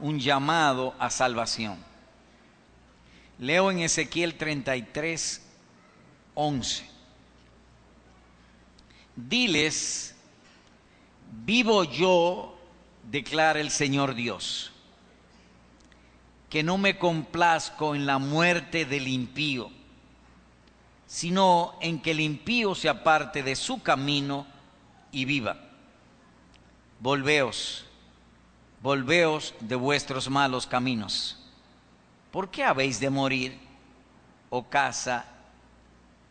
un llamado a salvación. Leo en Ezequiel 33, 11. Diles, vivo yo, declara el Señor Dios, que no me complazco en la muerte del impío, sino en que el impío se aparte de su camino y viva. Volveos, volveos de vuestros malos caminos. ¿Por qué habéis de morir, oh casa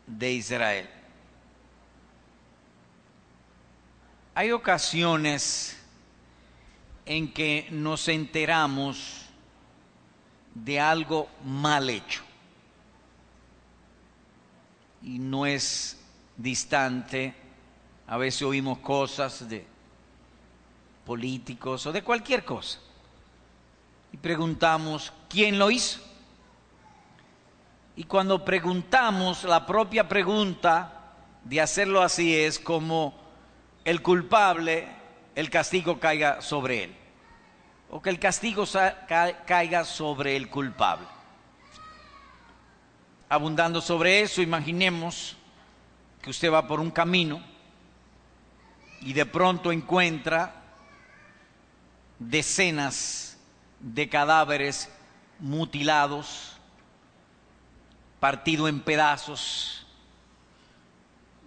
de Israel? Hay ocasiones en que nos enteramos de algo mal hecho. Y no es distante. A veces oímos cosas de políticos o de cualquier cosa. Y preguntamos, ¿quién lo hizo? Y cuando preguntamos, la propia pregunta de hacerlo así es como el culpable, el castigo caiga sobre él. O que el castigo caiga sobre el culpable. Abundando sobre eso, imaginemos que usted va por un camino y de pronto encuentra decenas de cadáveres mutilados, partido en pedazos,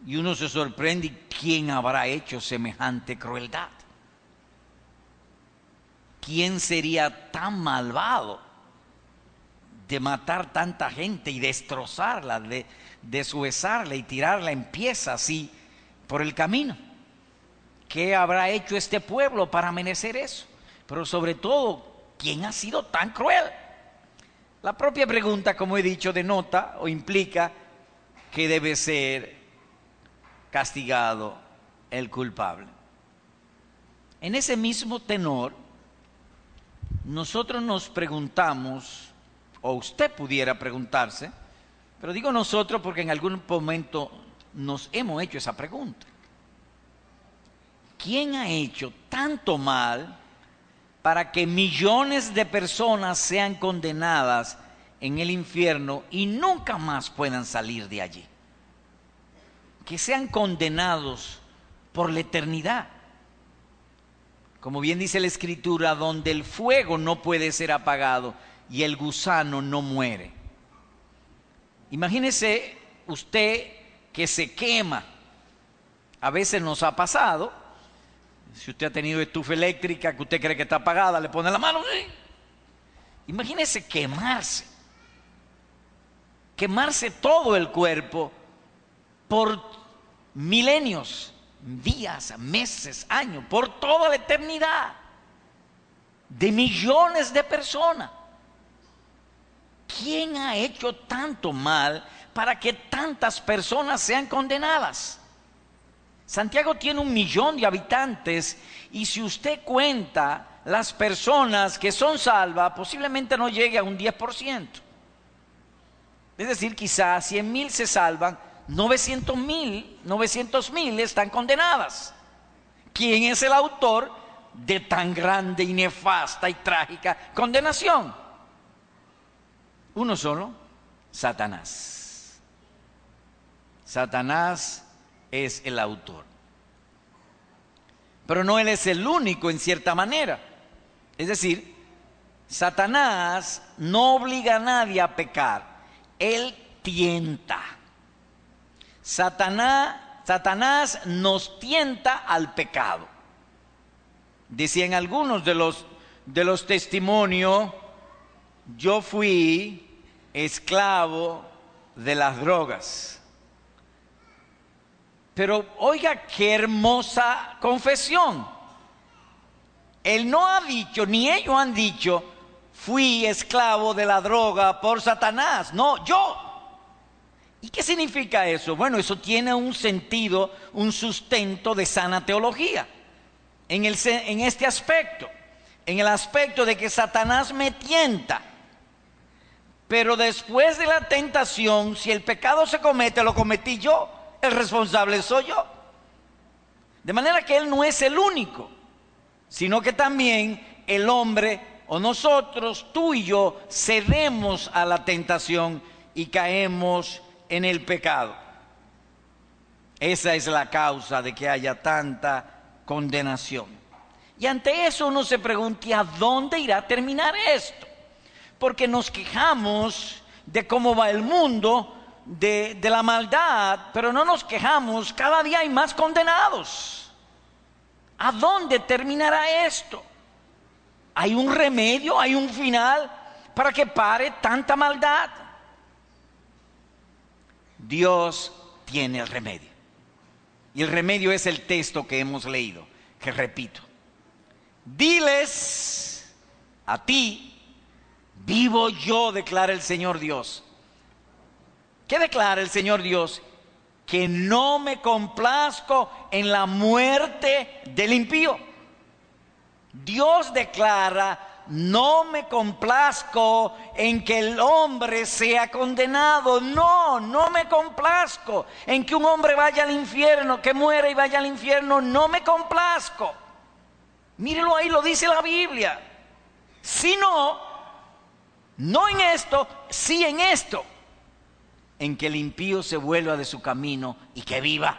y uno se sorprende, ¿quién habrá hecho semejante crueldad? ¿Quién sería tan malvado de matar tanta gente y destrozarla, de deshuesarla y tirarla en piezas así por el camino? ¿Qué habrá hecho este pueblo para merecer eso? Pero sobre todo, ¿quién ha sido tan cruel? La propia pregunta, como he dicho, denota o implica que debe ser castigado el culpable. En ese mismo tenor, nosotros nos preguntamos, o usted pudiera preguntarse, pero digo nosotros porque en algún momento nos hemos hecho esa pregunta. ¿Quién ha hecho tanto mal para que millones de personas sean condenadas en el infierno y nunca más puedan salir de allí? que sean condenados por la eternidad. Como bien dice la escritura, donde el fuego no puede ser apagado y el gusano no muere. Imagínese usted que se quema. A veces nos ha pasado. Si usted ha tenido estufa eléctrica que usted cree que está apagada, le pone la mano. Imagínese quemarse. Quemarse todo el cuerpo por milenios, días, meses, años, por toda la eternidad, de millones de personas. ¿Quién ha hecho tanto mal para que tantas personas sean condenadas? Santiago tiene un millón de habitantes y si usted cuenta las personas que son salvas, posiblemente no llegue a un 10%. Es decir, quizás 100 mil se salvan, 900 mil, 900 mil están condenadas. ¿Quién es el autor de tan grande y nefasta y trágica condenación? Uno solo, Satanás. Satanás es el autor. Pero no él es el único en cierta manera. Es decir, Satanás no obliga a nadie a pecar, él tienta. Satanás, Satanás nos tienta al pecado. Decían algunos de los, de los testimonios, yo fui esclavo de las drogas. Pero oiga qué hermosa confesión. Él no ha dicho, ni ellos han dicho, fui esclavo de la droga por Satanás. No, yo ¿Y qué significa eso? Bueno, eso tiene un sentido, un sustento de sana teología. En, el, en este aspecto, en el aspecto de que Satanás me tienta. Pero después de la tentación, si el pecado se comete, lo cometí yo, el responsable soy yo. De manera que Él no es el único, sino que también el hombre o nosotros, tú y yo, cedemos a la tentación y caemos en el pecado. Esa es la causa de que haya tanta condenación. Y ante eso uno se pregunta, ¿a dónde irá a terminar esto? Porque nos quejamos de cómo va el mundo, de, la maldad, pero no nos quejamos, cada día hay más condenados. ¿A dónde terminará esto? ¿Hay un remedio? ¿Hay un final para que pare tanta maldad? Dios tiene el remedio. Y el remedio es el texto que hemos leído, que repito. Diles a ti, vivo yo, declara el Señor Dios. ¿Qué declara el Señor Dios? Que no me complazco en la muerte del impío. Dios declara no me complazco en que el hombre sea condenado. No, no me complazco en que un hombre vaya al infierno, que muera y vaya al infierno. No me complazco. Mírelo ahí, lo dice la Biblia. Si no, no en esto, sí en esto. En que el impío se vuelva de su camino y que viva.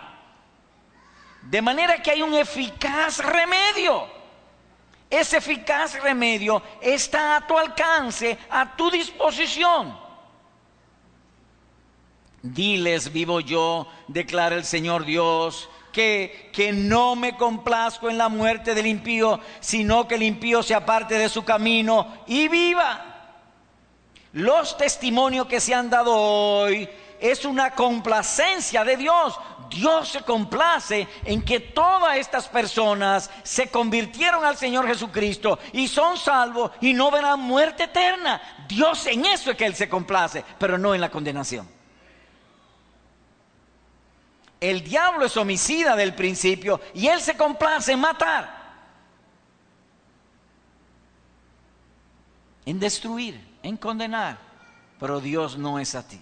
De manera que hay un eficaz remedio ese eficaz remedio está a tu alcance, a tu disposición. Diles, vivo yo, declara el Señor Dios, que, que, no me complazco en la muerte del impío, sino que el impío se aparte de su camino y viva. Los testimonios que se han dado hoy es una complacencia de Dios. Dios se complace en que todas estas personas se convirtieron al Señor Jesucristo y son salvos y no verán muerte eterna. Dios en eso es que Él se complace, pero no en la condenación. El diablo es homicida del principio y Él se complace en matar, en destruir, en condenar, pero Dios no es a ti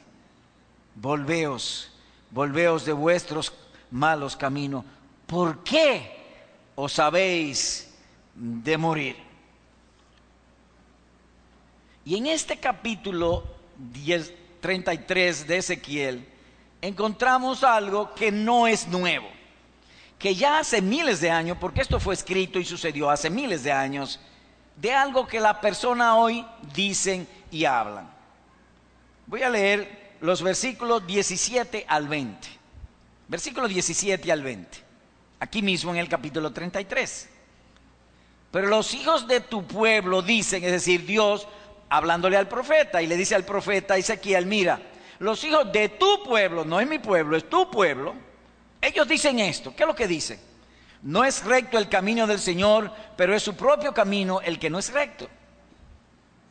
volveos, volveos de vuestros malos caminos. ¿Por qué os habéis de morir? Y en este capítulo 33 de Ezequiel encontramos algo que no es nuevo, que ya hace miles de años, porque esto fue escrito y sucedió hace miles de años, de algo que la persona hoy dicen y hablan. Voy a leer los versículos 17 al 20. Versículo 17 al 20. Aquí mismo en el capítulo 33. Pero los hijos de tu pueblo dicen, es decir, Dios hablándole al profeta y le dice al profeta Ezequiel, mira, los hijos de tu pueblo, no es mi pueblo, es tu pueblo, ellos dicen esto, ¿qué es lo que dicen? No es recto el camino del Señor, pero es su propio camino el que no es recto.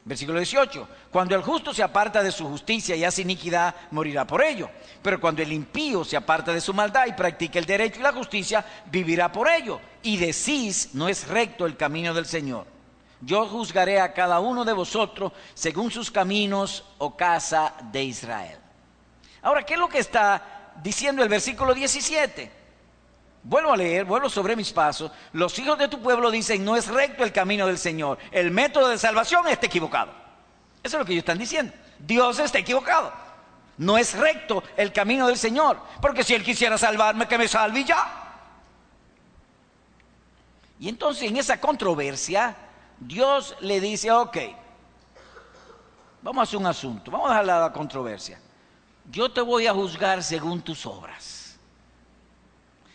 Versículo 18. Cuando el justo se aparta de su justicia y hace iniquidad, morirá por ello. Pero cuando el impío se aparta de su maldad y practica el derecho y la justicia, vivirá por ello. Y decís, no es recto el camino del Señor. Yo juzgaré a cada uno de vosotros según sus caminos, o casa de Israel. Ahora, ¿qué es lo que está diciendo el versículo 17? Vuelvo a leer, vuelvo sobre mis pasos. Los hijos de tu pueblo dicen, no es recto el camino del Señor. El método de salvación está equivocado. Eso es lo que ellos están diciendo. Dios está equivocado. No es recto el camino del Señor. Porque si Él quisiera salvarme, que me salve ya. Y entonces en esa controversia, Dios le dice, ok, vamos a hacer un asunto, vamos a dejar la controversia. Yo te voy a juzgar según tus obras.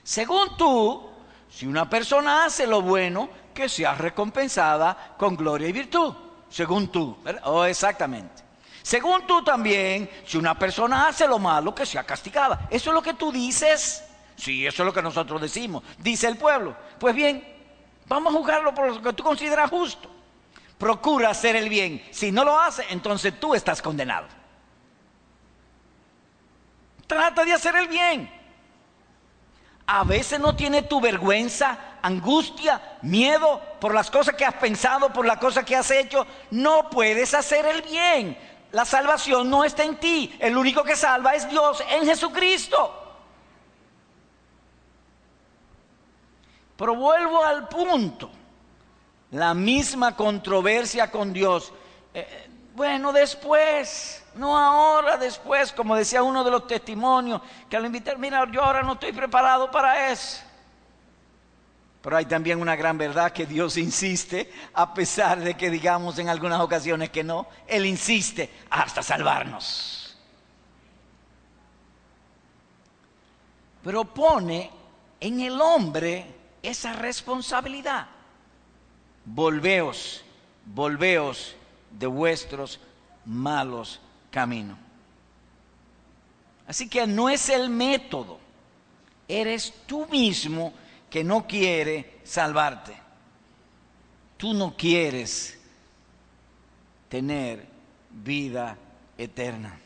Según tú, si una persona hace lo bueno, que sea recompensada con gloria y virtud. Según tú, oh, exactamente. Según tú también, si una persona hace lo malo, que sea castigada. ¿Eso es lo que tú dices? Sí, eso es lo que nosotros decimos, dice el pueblo. Pues bien, vamos a juzgarlo por lo que tú consideras justo. Procura hacer el bien. Si no lo hace, entonces tú estás condenado. Trata de hacer el bien. A veces no tiene tu vergüenza, angustia, miedo por las cosas que has pensado, por las cosas que has hecho. No puedes hacer el bien. La salvación no está en ti. El único que salva es Dios en Jesucristo. Pero vuelvo al punto. la misma controversia con Dios. Eh, bueno, después, no ahora, después, como decía uno de los testimonios, que al invitar, mira, yo ahora no estoy preparado para eso. Pero hay también una gran verdad que Dios insiste, a pesar de que digamos en algunas ocasiones que no, Él insiste hasta salvarnos. Pero pone en el hombre esa responsabilidad. Volveos, volveos de vuestros malos caminos. Así que no es el método, eres tú mismo que no quiere salvarte. Tú no quieres tener vida eterna.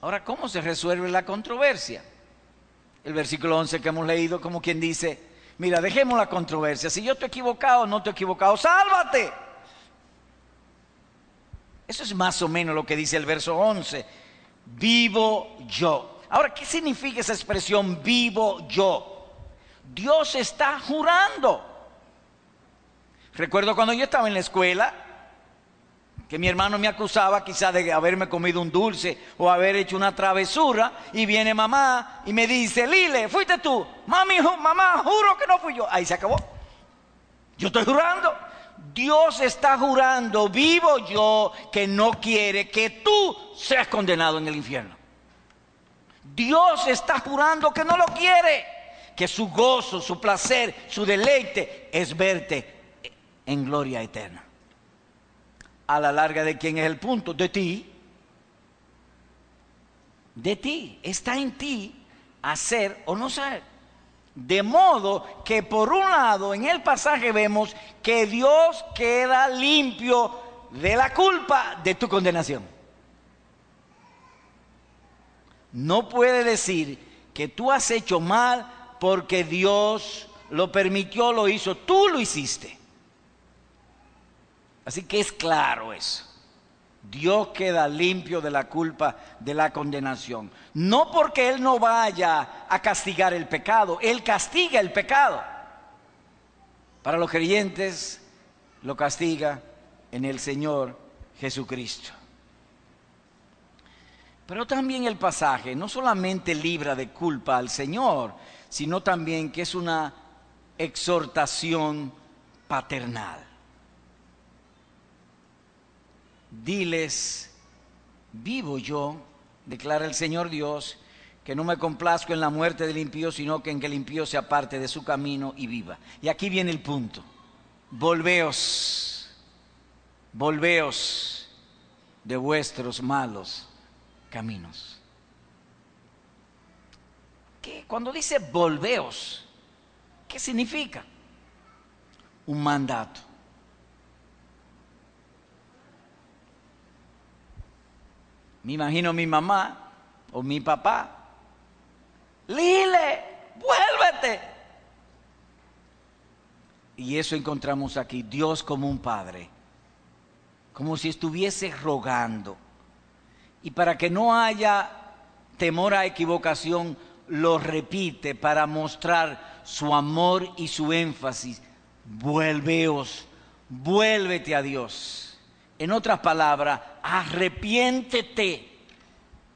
Ahora, ¿cómo se resuelve la controversia? El versículo 11 que hemos leído, como quien dice, mira, dejemos la controversia. Si yo estoy equivocado o no estoy equivocado, sálvate. Eso es más o menos lo que dice el verso 11. Vivo yo. Ahora, ¿qué significa esa expresión vivo yo? Dios está jurando. Recuerdo cuando yo estaba en la escuela, que mi hermano me acusaba quizá de haberme comido un dulce o haber hecho una travesura, y viene mamá y me dice, Lile, fuiste tú, mami, mamá, juro que no fui yo. Ahí se acabó. Yo estoy jurando. Dios está jurando, vivo yo, que no quiere que tú seas condenado en el infierno. Dios está jurando que no lo quiere, que su gozo, su placer, su deleite es verte en gloria eterna. A la larga de quién es el punto, de ti. De ti, está en ti hacer o no ser. De modo que por un lado en el pasaje vemos que Dios queda limpio de la culpa de tu condenación no puede decir que tú has hecho mal porque Dios lo permitió, lo hizo, tú lo hiciste. Así que es claro eso. Dios queda limpio de la culpa de la condenación. No porque Él no vaya a castigar el pecado, Él castiga el pecado. Para los creyentes lo castiga en el Señor Jesucristo. Pero también el pasaje no solamente libra de culpa al Señor, sino también que es una exhortación paternal. Diles, vivo yo, declara el Señor Dios, que no me complazco en la muerte del impío, sino que en que el impío se aparte de su camino y viva. Y aquí viene el punto. Volveos, volveos de vuestros malos caminos. ¿Qué? Cuando dice volveos, ¿qué significa? Un mandato. Me imagino mi mamá o mi papá. Lile, vuélvete. Y eso encontramos aquí, Dios como un padre, como si estuviese rogando y para que no haya temor a equivocación, lo repite para mostrar su amor y su énfasis. Vuelveos, vuélvete a Dios. En otras palabras, arrepiéntete.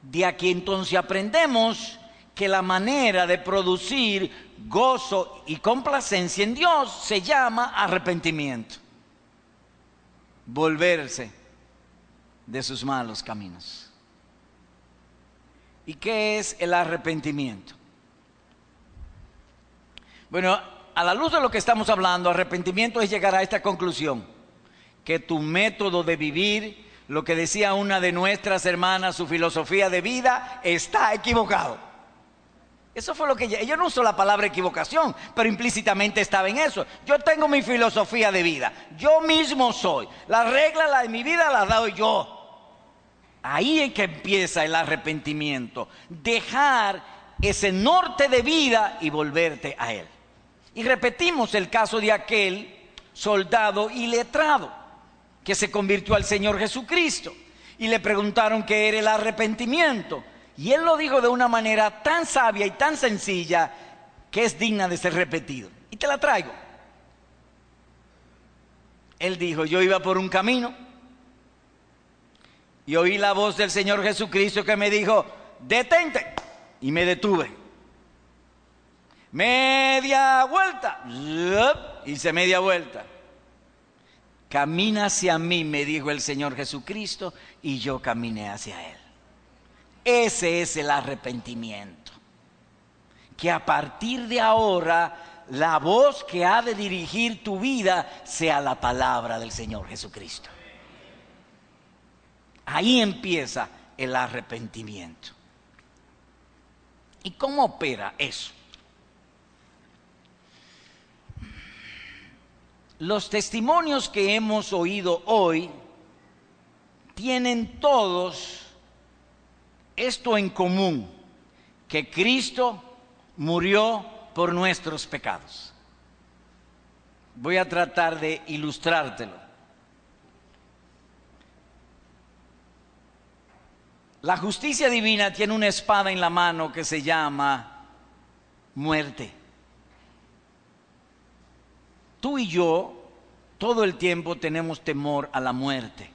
De aquí entonces aprendemos que la manera de producir gozo y complacencia en Dios se llama arrepentimiento. Volverse de sus malos caminos. ¿Y qué es el arrepentimiento? Bueno, a la luz de lo que estamos hablando, arrepentimiento es llegar a esta conclusión, que tu método de vivir, lo que decía una de nuestras hermanas, su filosofía de vida, está equivocado. Eso fue lo que ella, no usó la palabra equivocación, pero implícitamente estaba en eso. Yo tengo mi filosofía de vida, yo mismo soy. La regla la de mi vida la doy yo. Ahí es que empieza el arrepentimiento. Dejar ese norte de vida y volverte a Él. Y repetimos el caso de aquel soldado iletrado que se convirtió al Señor Jesucristo. Y le preguntaron qué era el arrepentimiento. Y él lo dijo de una manera tan sabia y tan sencilla que es digna de ser repetido. Y te la traigo. Él dijo, yo iba por un camino y oí la voz del Señor Jesucristo que me dijo, detente. Y me detuve. Media vuelta. Hice media vuelta. Camina hacia mí, me dijo el Señor Jesucristo, y yo caminé hacia Él. Ese es el arrepentimiento. Que a partir de ahora la voz que ha de dirigir tu vida sea la palabra del Señor Jesucristo. Ahí empieza el arrepentimiento. ¿Y cómo opera eso? Los testimonios que hemos oído hoy tienen todos esto en común, que Cristo murió por nuestros pecados. Voy a tratar de ilustrártelo. La justicia divina tiene una espada en la mano que se llama muerte. Tú y yo todo el tiempo tenemos temor a la muerte.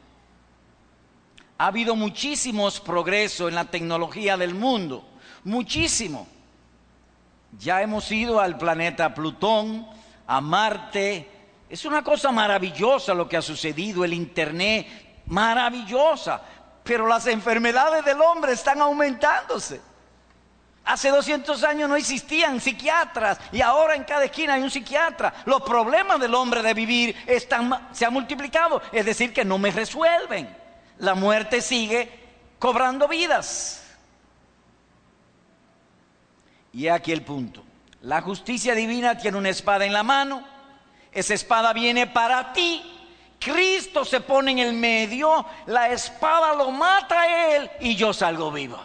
Ha habido muchísimos progresos en la tecnología del mundo, muchísimo. Ya hemos ido al planeta Plutón, a Marte. Es una cosa maravillosa lo que ha sucedido, el Internet, maravillosa. Pero las enfermedades del hombre están aumentándose. Hace 200 años no existían psiquiatras y ahora en cada esquina hay un psiquiatra. Los problemas del hombre de vivir se han multiplicado, es decir, que no me resuelven. La muerte sigue cobrando vidas. Y aquí el punto. La justicia divina tiene una espada en la mano. Esa espada viene para ti. Cristo se pone en el medio. La espada lo mata a él y yo salgo vivo.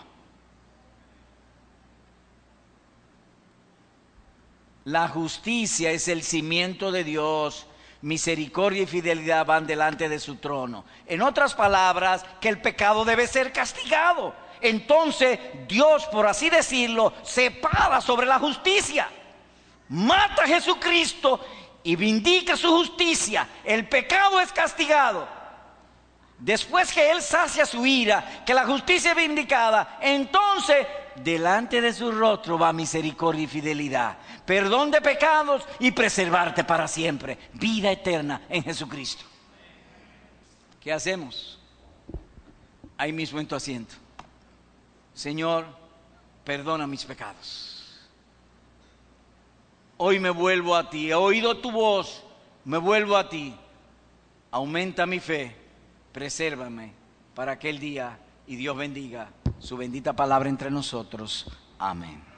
La justicia es el cimiento de Dios. Misericordia y fidelidad van delante de su trono. En otras palabras, que el pecado debe ser castigado. Entonces Dios, por así decirlo, se para sobre la justicia. Mata a Jesucristo y vindica su justicia. El pecado es castigado. Después que Él sacia su ira, que la justicia es vindicada, entonces delante de su rostro va misericordia y fidelidad, perdón de pecados y preservarte para siempre, vida eterna en Jesucristo. ¿Qué hacemos? Ahí mismo en tu asiento. Señor, perdona mis pecados. Hoy me vuelvo a ti, he oído tu voz, me vuelvo a ti. Aumenta mi fe presérvame para aquel día y Dios bendiga su bendita palabra entre nosotros. Amén.